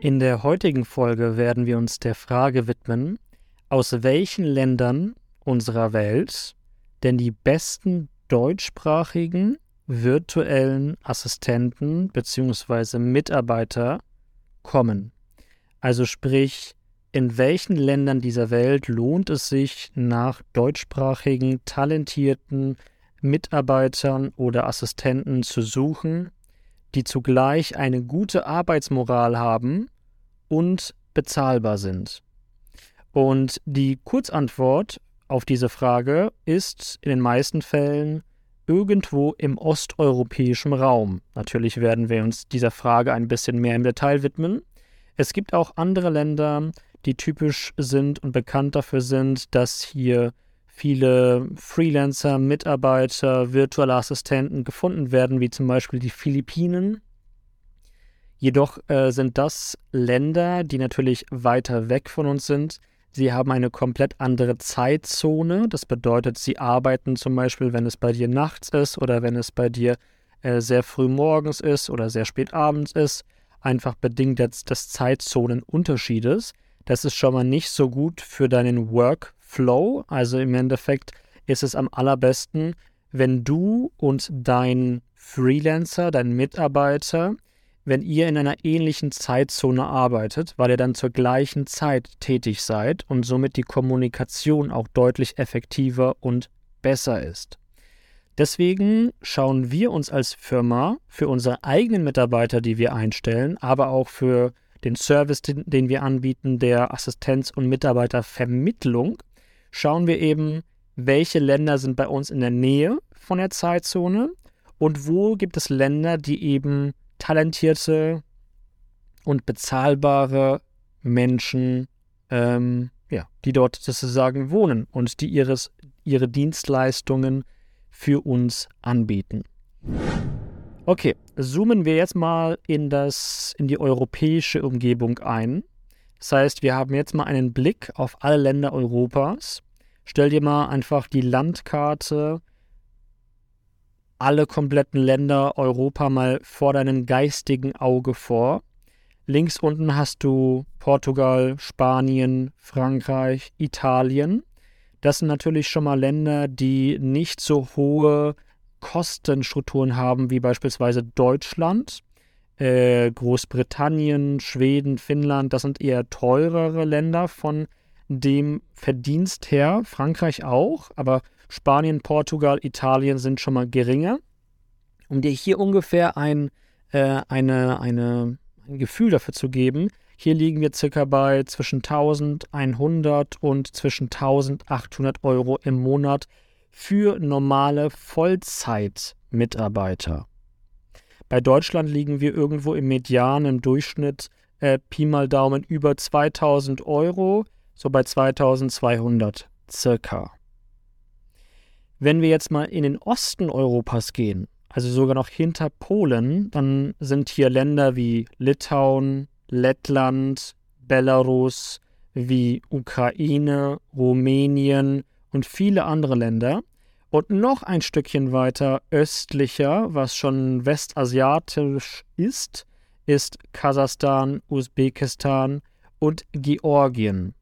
In der heutigen Folge werden wir uns der Frage widmen, aus welchen Ländern unserer Welt denn die besten deutschsprachigen virtuellen Assistenten bzw. Mitarbeiter kommen. Also sprich, in welchen Ländern dieser Welt lohnt es sich, nach deutschsprachigen, talentierten Mitarbeitern oder Assistenten zu suchen, die zugleich eine gute Arbeitsmoral haben und bezahlbar sind? Und die Kurzantwort auf diese Frage ist in den meisten Fällen irgendwo im osteuropäischen Raum. Natürlich werden wir uns dieser Frage ein bisschen mehr im Detail widmen. Es gibt auch andere Länder, die typisch sind und bekannt dafür sind, dass hier viele Freelancer, Mitarbeiter, virtuelle Assistenten gefunden werden, wie zum Beispiel die Philippinen. Jedoch äh, sind das Länder, die natürlich weiter weg von uns sind. Sie haben eine komplett andere Zeitzone. Das bedeutet, sie arbeiten zum Beispiel, wenn es bei dir nachts ist oder wenn es bei dir äh, sehr früh morgens ist oder sehr spät abends ist, einfach bedingt des, des Zeitzonenunterschiedes. Das ist schon mal nicht so gut für deinen Workflow. Also im Endeffekt ist es am allerbesten, wenn du und dein Freelancer, dein Mitarbeiter, wenn ihr in einer ähnlichen Zeitzone arbeitet, weil ihr dann zur gleichen Zeit tätig seid und somit die Kommunikation auch deutlich effektiver und besser ist. Deswegen schauen wir uns als Firma für unsere eigenen Mitarbeiter, die wir einstellen, aber auch für den Service, den, den wir anbieten, der Assistenz- und Mitarbeitervermittlung, schauen wir eben, welche Länder sind bei uns in der Nähe von der Zeitzone und wo gibt es Länder, die eben talentierte und bezahlbare Menschen, ähm, ja, die dort sozusagen wohnen und die ihres, ihre Dienstleistungen für uns anbieten. Okay, zoomen wir jetzt mal in, das, in die europäische Umgebung ein. Das heißt, wir haben jetzt mal einen Blick auf alle Länder Europas. Stell dir mal einfach die Landkarte alle kompletten Länder Europa mal vor deinem geistigen Auge vor. Links unten hast du Portugal, Spanien, Frankreich, Italien. Das sind natürlich schon mal Länder, die nicht so hohe Kostenstrukturen haben wie beispielsweise Deutschland, äh, Großbritannien, Schweden, Finnland. Das sind eher teurere Länder von dem Verdienst her. Frankreich auch, aber Spanien, Portugal, Italien sind schon mal geringer. Um dir hier ungefähr ein, äh, eine, eine, ein Gefühl dafür zu geben, hier liegen wir circa bei zwischen 1100 und zwischen 1800 Euro im Monat für normale Vollzeitmitarbeiter. Bei Deutschland liegen wir irgendwo im Median im Durchschnitt äh, Pi mal Daumen über 2000 Euro, so bei 2200 circa. Wenn wir jetzt mal in den Osten Europas gehen, also sogar noch hinter Polen, dann sind hier Länder wie Litauen, Lettland, Belarus, wie Ukraine, Rumänien und viele andere Länder. Und noch ein Stückchen weiter östlicher, was schon westasiatisch ist, ist Kasachstan, Usbekistan und Georgien.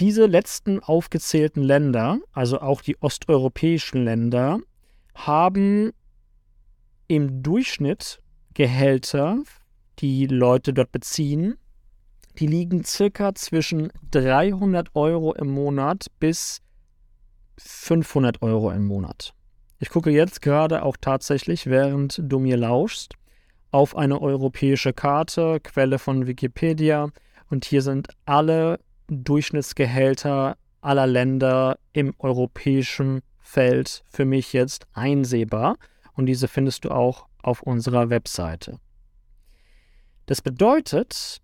Diese letzten aufgezählten Länder, also auch die osteuropäischen Länder, haben im Durchschnitt Gehälter, die Leute dort beziehen, die liegen circa zwischen 300 Euro im Monat bis 500 Euro im Monat. Ich gucke jetzt gerade auch tatsächlich, während du mir lauschst, auf eine europäische Karte, Quelle von Wikipedia, und hier sind alle Durchschnittsgehälter aller Länder im europäischen Feld für mich jetzt einsehbar. Und diese findest du auch auf unserer Webseite. Das bedeutet,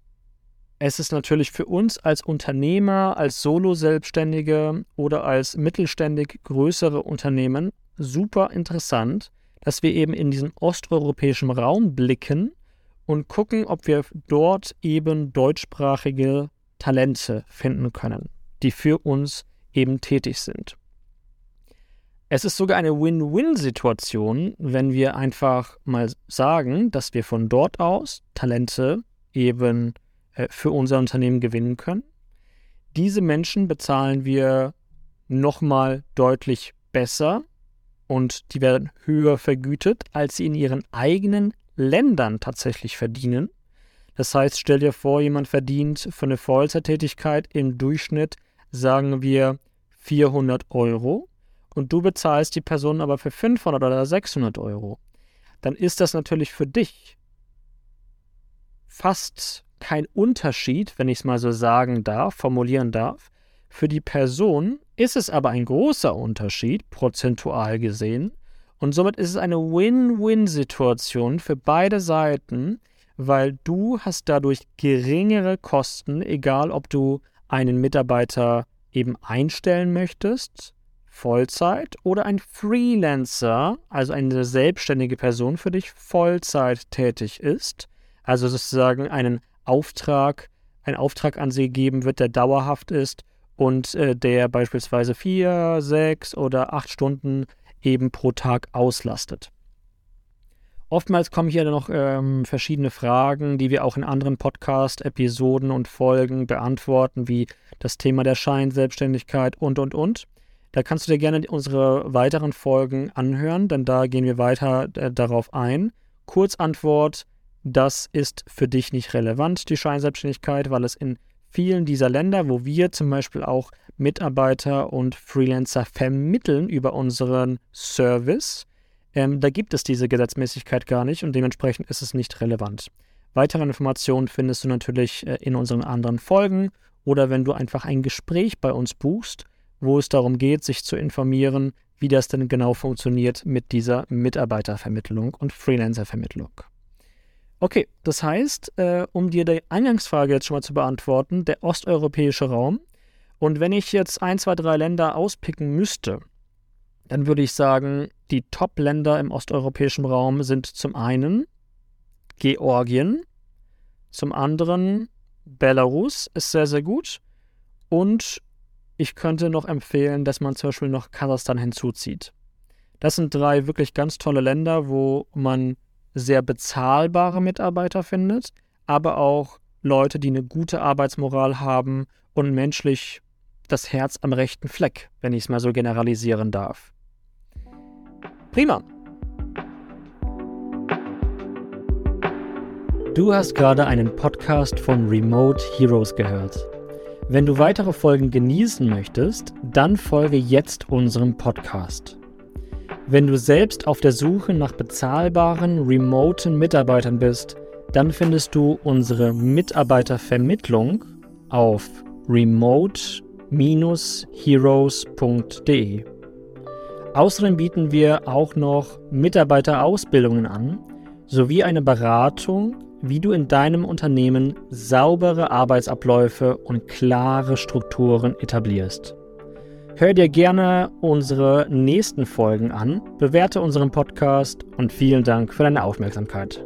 es ist natürlich für uns als Unternehmer, als Solo-Selbstständige oder als mittelständig größere Unternehmen super interessant, dass wir eben in diesen osteuropäischen Raum blicken und gucken, ob wir dort eben deutschsprachige Talente finden können, die für uns eben tätig sind. Es ist sogar eine Win-Win-Situation, wenn wir einfach mal sagen, dass wir von dort aus Talente eben für unser Unternehmen gewinnen können. Diese Menschen bezahlen wir nochmal deutlich besser und die werden höher vergütet, als sie in ihren eigenen Ländern tatsächlich verdienen. Das heißt, stell dir vor, jemand verdient für eine Vollzeittätigkeit im Durchschnitt, sagen wir, 400 Euro und du bezahlst die Person aber für 500 oder 600 Euro. Dann ist das natürlich für dich fast kein Unterschied, wenn ich es mal so sagen darf, formulieren darf. Für die Person ist es aber ein großer Unterschied, prozentual gesehen. Und somit ist es eine Win-Win-Situation für beide Seiten, weil du hast dadurch geringere Kosten, egal ob du einen Mitarbeiter eben einstellen möchtest, Vollzeit, oder ein Freelancer, also eine selbstständige Person für dich Vollzeit tätig ist, also sozusagen einen Auftrag, ein Auftrag an sie gegeben wird, der dauerhaft ist und äh, der beispielsweise vier, sechs oder acht Stunden eben pro Tag auslastet. Oftmals kommen hier noch ähm, verschiedene Fragen, die wir auch in anderen Podcast-Episoden und Folgen beantworten, wie das Thema der Scheinselbstständigkeit und, und, und. Da kannst du dir gerne unsere weiteren Folgen anhören, denn da gehen wir weiter äh, darauf ein. Kurzantwort, das ist für dich nicht relevant, die Scheinselbstständigkeit, weil es in vielen dieser Länder, wo wir zum Beispiel auch Mitarbeiter und Freelancer vermitteln über unseren Service, ähm, da gibt es diese Gesetzmäßigkeit gar nicht und dementsprechend ist es nicht relevant. Weitere Informationen findest du natürlich äh, in unseren anderen Folgen oder wenn du einfach ein Gespräch bei uns buchst, wo es darum geht, sich zu informieren, wie das denn genau funktioniert mit dieser Mitarbeitervermittlung und Freelancervermittlung. Okay, das heißt, äh, um dir die Eingangsfrage jetzt schon mal zu beantworten, der osteuropäische Raum. Und wenn ich jetzt ein, zwei, drei Länder auspicken müsste, dann würde ich sagen, die Top-Länder im osteuropäischen Raum sind zum einen Georgien, zum anderen Belarus ist sehr, sehr gut und ich könnte noch empfehlen, dass man zum Beispiel noch Kasachstan hinzuzieht. Das sind drei wirklich ganz tolle Länder, wo man sehr bezahlbare Mitarbeiter findet, aber auch Leute, die eine gute Arbeitsmoral haben und menschlich das Herz am rechten Fleck, wenn ich es mal so generalisieren darf. Prima. Du hast gerade einen Podcast von Remote Heroes gehört. Wenn du weitere Folgen genießen möchtest, dann folge jetzt unserem Podcast. Wenn du selbst auf der Suche nach bezahlbaren, remoten Mitarbeitern bist, dann findest du unsere Mitarbeitervermittlung auf remote-heroes.de. Außerdem bieten wir auch noch Mitarbeiterausbildungen an, sowie eine Beratung, wie du in deinem Unternehmen saubere Arbeitsabläufe und klare Strukturen etablierst. Hör dir gerne unsere nächsten Folgen an, bewerte unseren Podcast und vielen Dank für deine Aufmerksamkeit.